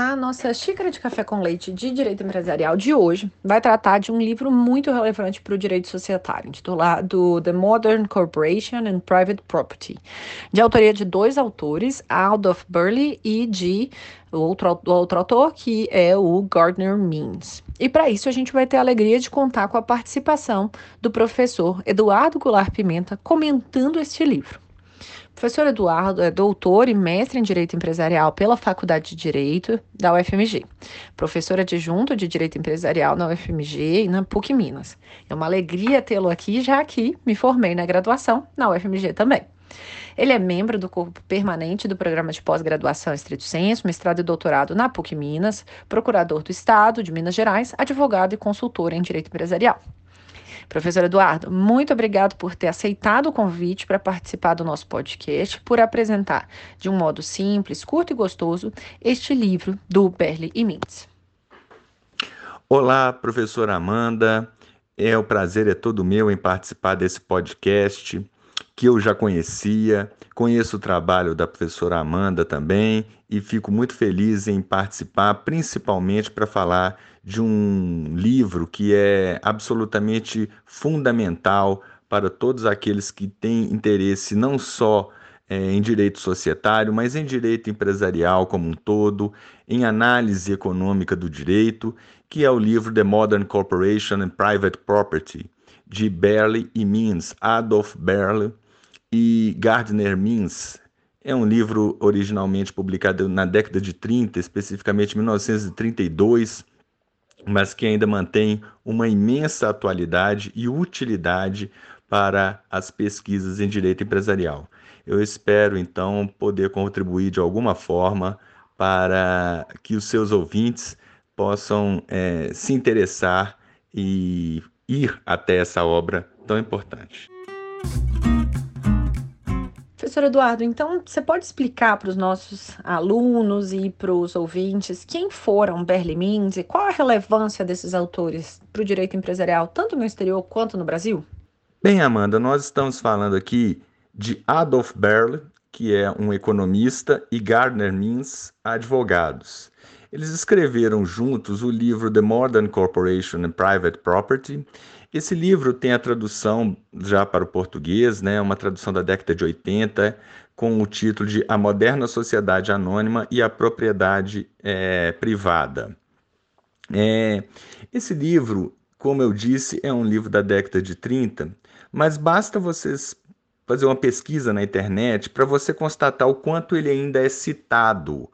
A nossa xícara de café com leite de direito empresarial de hoje vai tratar de um livro muito relevante para o direito societário, intitulado The Modern Corporation and Private Property, de autoria de dois autores, Aldous Burley e de outro, outro autor, que é o Gardner Means. E para isso a gente vai ter a alegria de contar com a participação do professor Eduardo Goulart Pimenta comentando este livro. Professor Eduardo é doutor e mestre em Direito Empresarial pela Faculdade de Direito da UFMG, professor adjunto de Direito Empresarial na UFMG e na PUC Minas. É uma alegria tê-lo aqui, já que me formei na graduação na UFMG também. Ele é membro do corpo permanente do programa de pós-graduação Estrito Senso, mestrado e doutorado na PUC Minas, procurador do Estado de Minas Gerais, advogado e consultor em Direito Empresarial. Professor Eduardo, muito obrigado por ter aceitado o convite para participar do nosso podcast, por apresentar de um modo simples, curto e gostoso este livro do Berle e Mintz. Olá, professora Amanda. É o prazer é todo meu em participar desse podcast que eu já conhecia, conheço o trabalho da professora Amanda também e fico muito feliz em participar, principalmente para falar de um livro que é absolutamente fundamental para todos aqueles que têm interesse não só é, em direito societário, mas em direito empresarial como um todo, em análise econômica do direito, que é o livro The Modern Corporation and Private Property, de Berle e Means, Adolf Berle e Gardner Means. É um livro originalmente publicado na década de 30, especificamente 1932, mas que ainda mantém uma imensa atualidade e utilidade para as pesquisas em direito empresarial. Eu espero então poder contribuir de alguma forma para que os seus ouvintes possam é, se interessar e ir até essa obra tão importante. Professor Eduardo, então você pode explicar para os nossos alunos e para os ouvintes quem foram Berle Mintz e qual a relevância desses autores para o direito empresarial, tanto no exterior quanto no Brasil? Bem, Amanda, nós estamos falando aqui de Adolf Berle, que é um economista, e Gardner Means, advogados. Eles escreveram juntos o livro The Modern Corporation and Private Property esse livro tem a tradução já para o português, né, uma tradução da década de 80, com o título de A Moderna Sociedade Anônima e a Propriedade é, Privada. É, esse livro, como eu disse, é um livro da década de 30, mas basta vocês fazer uma pesquisa na internet para você constatar o quanto ele ainda é citado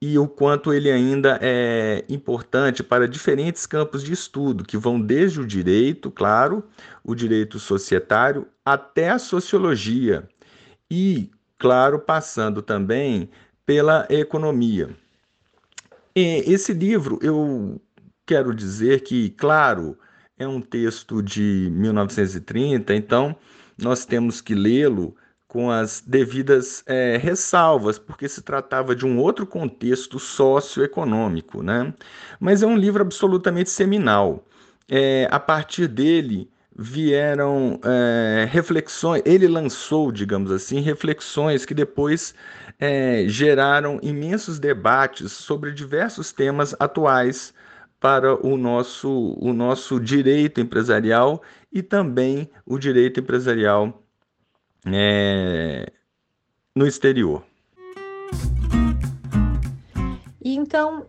e o quanto ele ainda é importante para diferentes campos de estudo, que vão desde o direito, claro, o direito societário, até a sociologia, e, claro, passando também pela economia. E esse livro, eu quero dizer que, claro, é um texto de 1930, então nós temos que lê-lo com as devidas é, ressalvas, porque se tratava de um outro contexto socioeconômico, né? Mas é um livro absolutamente seminal. É, a partir dele vieram é, reflexões, ele lançou, digamos assim, reflexões que depois é, geraram imensos debates sobre diversos temas atuais para o nosso, o nosso direito empresarial e também o direito empresarial é, no exterior. E então,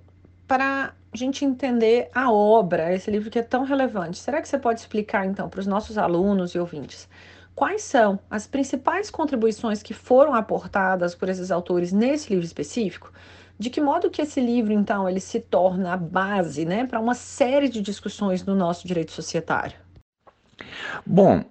para a gente entender a obra, esse livro que é tão relevante, será que você pode explicar então para os nossos alunos e ouvintes quais são as principais contribuições que foram aportadas por esses autores nesse livro específico? De que modo que esse livro, então, ele se torna a base né, para uma série de discussões no nosso direito societário? Bom,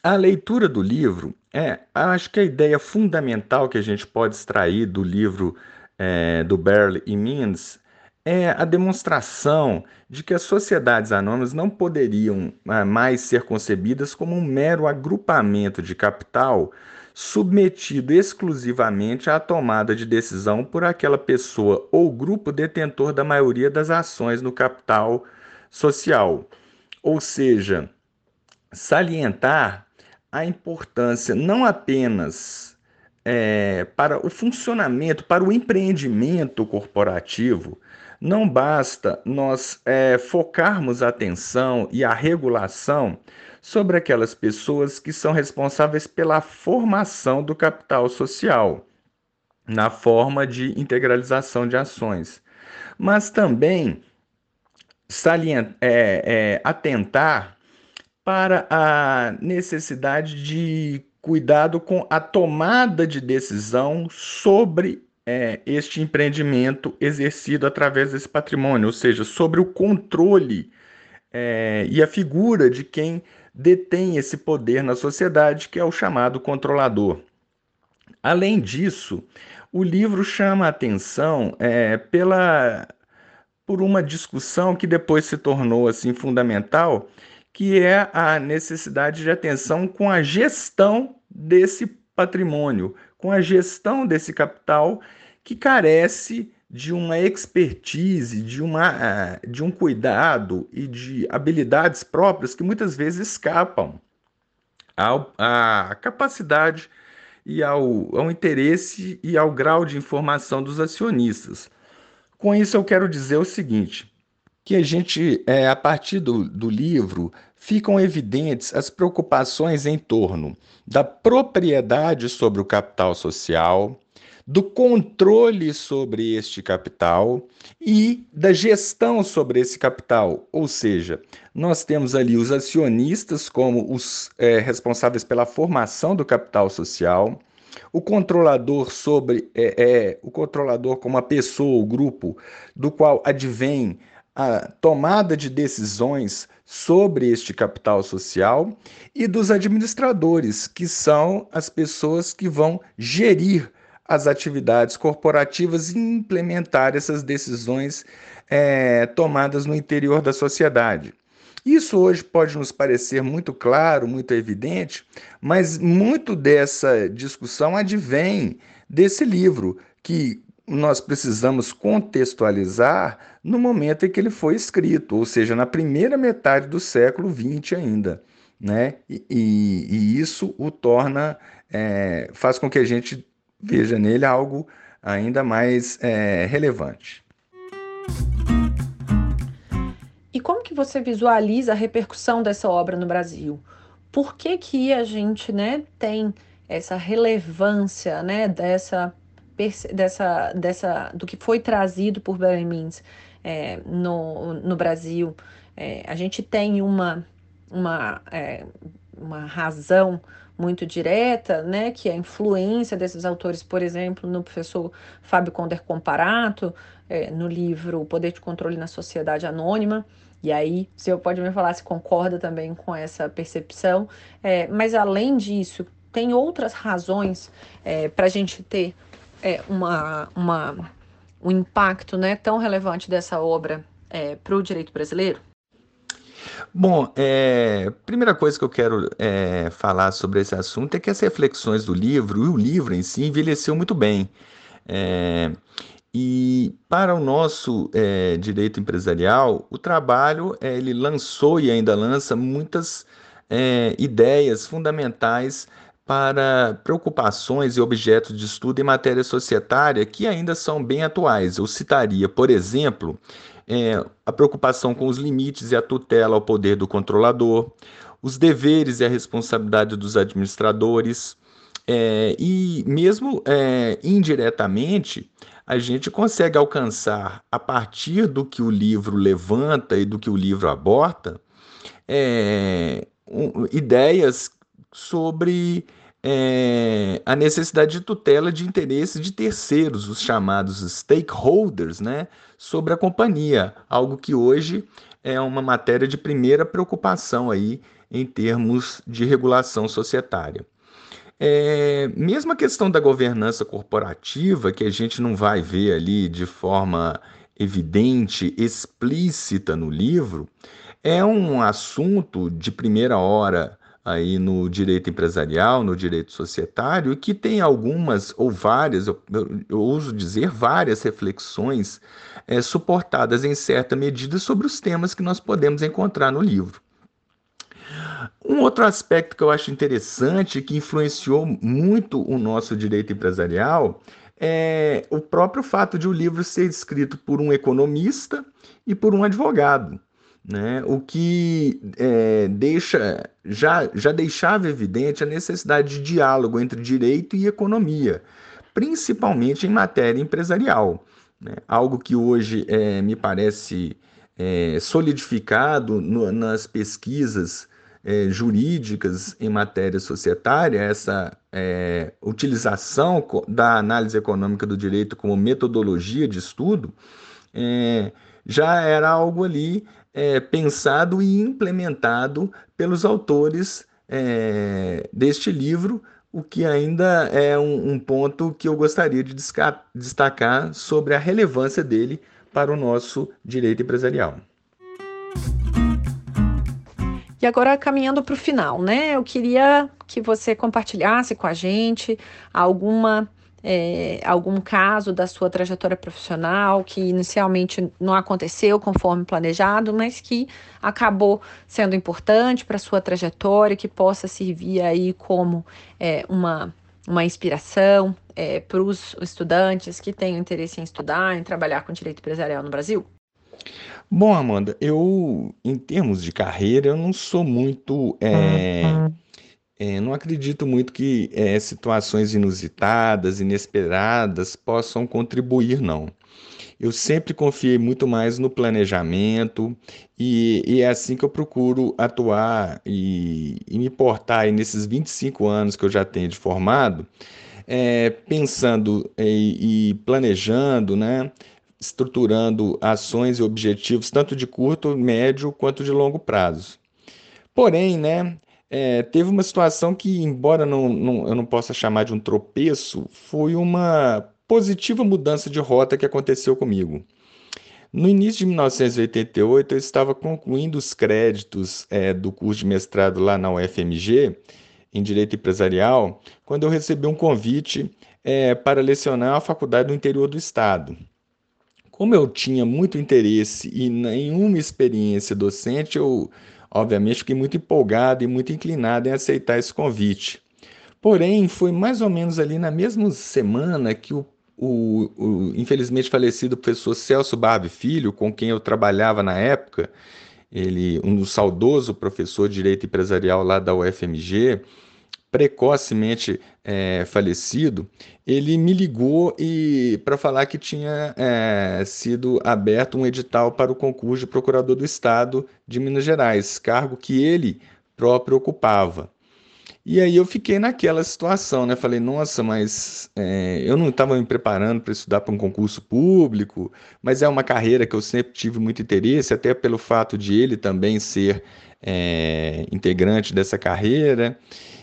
a leitura do livro é, acho que a ideia fundamental que a gente pode extrair do livro é, do Berle e Means é a demonstração de que as sociedades anônimas não poderiam é, mais ser concebidas como um mero agrupamento de capital submetido exclusivamente à tomada de decisão por aquela pessoa ou grupo detentor da maioria das ações no capital social. Ou seja, salientar a importância não apenas é, para o funcionamento, para o empreendimento corporativo, não basta nós é, focarmos a atenção e a regulação sobre aquelas pessoas que são responsáveis pela formação do capital social, na forma de integralização de ações, mas também salient, é, é, atentar para a necessidade de cuidado com a tomada de decisão sobre é, este empreendimento exercido através desse patrimônio, ou seja, sobre o controle é, e a figura de quem detém esse poder na sociedade, que é o chamado controlador. Além disso, o livro chama a atenção é, pela por uma discussão que depois se tornou assim fundamental, que é a necessidade de atenção com a gestão desse patrimônio, com a gestão desse capital que carece de uma expertise, de, uma, ah, de um cuidado e de habilidades próprias que muitas vezes escapam à capacidade e ao, ao interesse e ao grau de informação dos acionistas. Com isso, eu quero dizer o seguinte: que a gente, é, a partir do, do livro, ficam evidentes as preocupações em torno da propriedade sobre o capital social, do controle sobre este capital e da gestão sobre esse capital. Ou seja, nós temos ali os acionistas como os é, responsáveis pela formação do capital social, o controlador sobre é, é, o controlador como a pessoa ou grupo do qual advém a tomada de decisões sobre este capital social e dos administradores, que são as pessoas que vão gerir as atividades corporativas e implementar essas decisões é, tomadas no interior da sociedade. Isso hoje pode nos parecer muito claro, muito evidente, mas muito dessa discussão advém desse livro, que nós precisamos contextualizar no momento em que ele foi escrito, ou seja, na primeira metade do século XX ainda. Né? E, e, isso o torna, é, faz com que a gente veja nele algo ainda mais é, relevante. E como que você visualiza a repercussão dessa obra no Brasil? Por que que a gente, né, tem essa relevância, né, dessa dessa, dessa, do que foi trazido por Beremins é, no, no Brasil, é, a gente tem uma, uma, é, uma razão muito direta, né, que é a influência desses autores, por exemplo, no professor Fábio Conder Comparato, é, no livro O Poder de Controle na Sociedade Anônima, e aí, você pode me falar se concorda também com essa percepção, é, mas além disso, tem outras razões é, para a gente ter é, uma, uma, um impacto né, tão relevante dessa obra é, para o direito brasileiro? Bom, é, primeira coisa que eu quero é, falar sobre esse assunto é que as reflexões do livro e o livro em si envelheceu muito bem. É, e para o nosso é, direito empresarial, o trabalho é, ele lançou e ainda lança muitas é, ideias fundamentais para preocupações e objetos de estudo em matéria societária que ainda são bem atuais. Eu citaria, por exemplo, é, a preocupação com os limites e a tutela ao poder do controlador, os deveres e a responsabilidade dos administradores, é, e mesmo é, indiretamente, a gente consegue alcançar, a partir do que o livro levanta e do que o livro aborta, é, um, ideias sobre é, a necessidade de tutela de interesses de terceiros, os chamados stakeholders, né, sobre a companhia, algo que hoje é uma matéria de primeira preocupação aí em termos de regulação societária. É, mesmo a questão da governança corporativa, que a gente não vai ver ali de forma evidente, explícita no livro, é um assunto de primeira hora aí no direito empresarial, no direito societário, e que tem algumas ou várias, eu, eu, eu uso dizer várias reflexões é, suportadas em certa medida sobre os temas que nós podemos encontrar no livro. Um outro aspecto que eu acho interessante, que influenciou muito o nosso direito empresarial, é o próprio fato de o livro ser escrito por um economista e por um advogado. Né? O que é, deixa, já, já deixava evidente a necessidade de diálogo entre direito e economia, principalmente em matéria empresarial. Né? Algo que hoje é, me parece é, solidificado no, nas pesquisas é, jurídicas em matéria societária, essa é, utilização da análise econômica do direito como metodologia de estudo, é, já era algo ali é, pensado e implementado pelos autores é, deste livro, o que ainda é um, um ponto que eu gostaria de destacar sobre a relevância dele para o nosso direito empresarial. E agora, caminhando para o final, né? Eu queria que você compartilhasse com a gente alguma. É, algum caso da sua trajetória profissional que inicialmente não aconteceu conforme planejado, mas que acabou sendo importante para a sua trajetória, que possa servir aí como é, uma, uma inspiração é, para os estudantes que tenham interesse em estudar, em trabalhar com direito empresarial no Brasil? Bom, Amanda, eu, em termos de carreira, eu não sou muito. É, é, não acredito muito que é, situações inusitadas, inesperadas possam contribuir, não. Eu sempre confiei muito mais no planejamento e, e é assim que eu procuro atuar e, e me portar aí nesses 25 anos que eu já tenho de formado, é, pensando e, e planejando, né? estruturando ações e objetivos tanto de curto, médio quanto de longo prazo. Porém, né, é, teve uma situação que, embora não, não, eu não possa chamar de um tropeço, foi uma positiva mudança de rota que aconteceu comigo. No início de 1988, eu estava concluindo os créditos é, do curso de mestrado lá na UFMG, em Direito Empresarial, quando eu recebi um convite é, para lecionar a faculdade do interior do Estado. Como eu tinha muito interesse e nenhuma experiência docente, eu, obviamente, fiquei muito empolgado e muito inclinado em aceitar esse convite. Porém, foi mais ou menos ali na mesma semana que o, o, o infelizmente falecido professor Celso Barbe Filho, com quem eu trabalhava na época, ele, um saudoso professor de Direito Empresarial lá da UFMG, precocemente é, falecido, ele me ligou e para falar que tinha é, sido aberto um edital para o concurso de procurador do Estado de Minas Gerais, cargo que ele próprio ocupava. E aí eu fiquei naquela situação, né? Falei, nossa, mas é, eu não estava me preparando para estudar para um concurso público, mas é uma carreira que eu sempre tive muito interesse, até pelo fato de ele também ser integrante dessa carreira.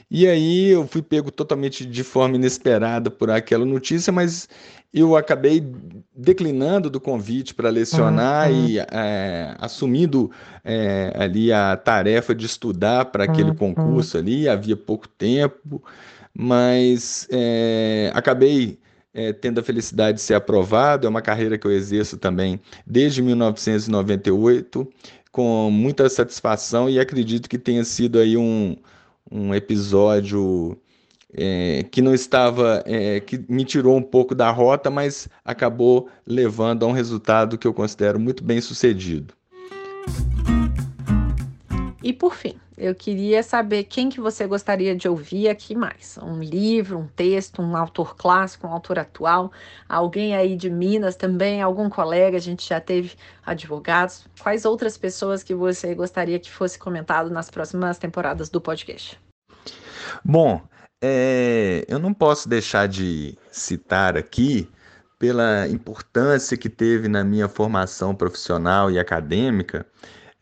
E aí eu fui pego totalmente de forma inesperada por aquela notícia, mas eu acabei declinando do convite para lecionar uhum. e é, assumindo é, ali a tarefa de estudar para aquele uhum. concurso ali, havia pouco tempo, mas é, acabei é, tendo a felicidade de ser aprovado, é uma carreira que eu exerço também desde 1998, com muita satisfação e acredito que tenha sido aí um, um episódio é, que não estava, é, que me tirou um pouco da rota, mas acabou levando a um resultado que eu considero muito bem sucedido. E por fim, eu queria saber quem que você gostaria de ouvir aqui mais. Um livro, um texto, um autor clássico, um autor atual, alguém aí de Minas também, algum colega, a gente já teve advogados. Quais outras pessoas que você gostaria que fosse comentado nas próximas temporadas do podcast? Bom, é, eu não posso deixar de citar aqui, pela importância que teve na minha formação profissional e acadêmica,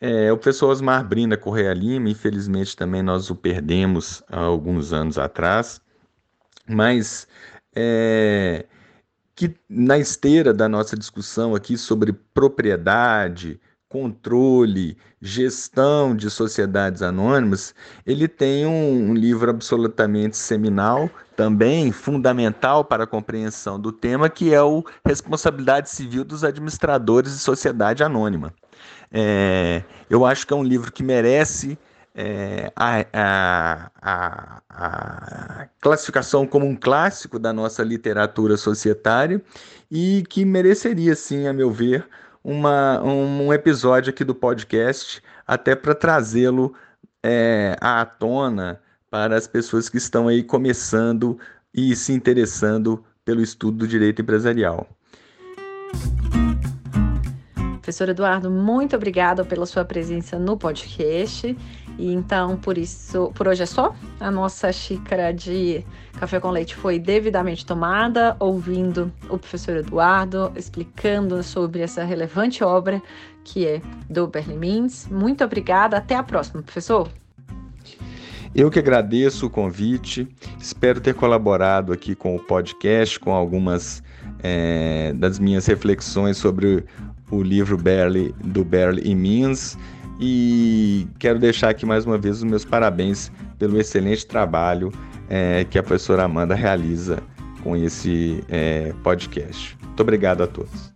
é, o professor Osmar Brinda Correia Lima, infelizmente também nós o perdemos há alguns anos atrás, mas é, que na esteira da nossa discussão aqui sobre propriedade, controle, gestão de sociedades anônimas, ele tem um, um, livro absolutamente seminal, também fundamental para a compreensão do tema, que é o Responsabilidade Civil dos Administradores de Sociedade Anônima. É, eu acho que é um livro que merece é, a, a, a, a, classificação como um clássico da nossa literatura societária e que mereceria, sim, a meu ver, uma, um episódio aqui do podcast, até para trazê-lo é, à tona para as pessoas que estão aí começando e se interessando pelo estudo do direito empresarial. Professor Eduardo, muito obrigada pela sua presença no podcast. E então, por isso, por hoje é só. A nossa xícara de café com leite foi devidamente tomada, ouvindo o professor Eduardo explicando sobre essa relevante obra que é do Berlimins. Muito obrigada. Até a próxima, professor. Eu que agradeço o convite, espero ter colaborado aqui com o podcast, com algumas é, das minhas reflexões sobre o livro Barely, do Barely e Means e quero deixar aqui mais uma vez os meus parabéns pelo excelente trabalho é, que a professora Amanda realiza com esse é, podcast. Muito obrigado a todos.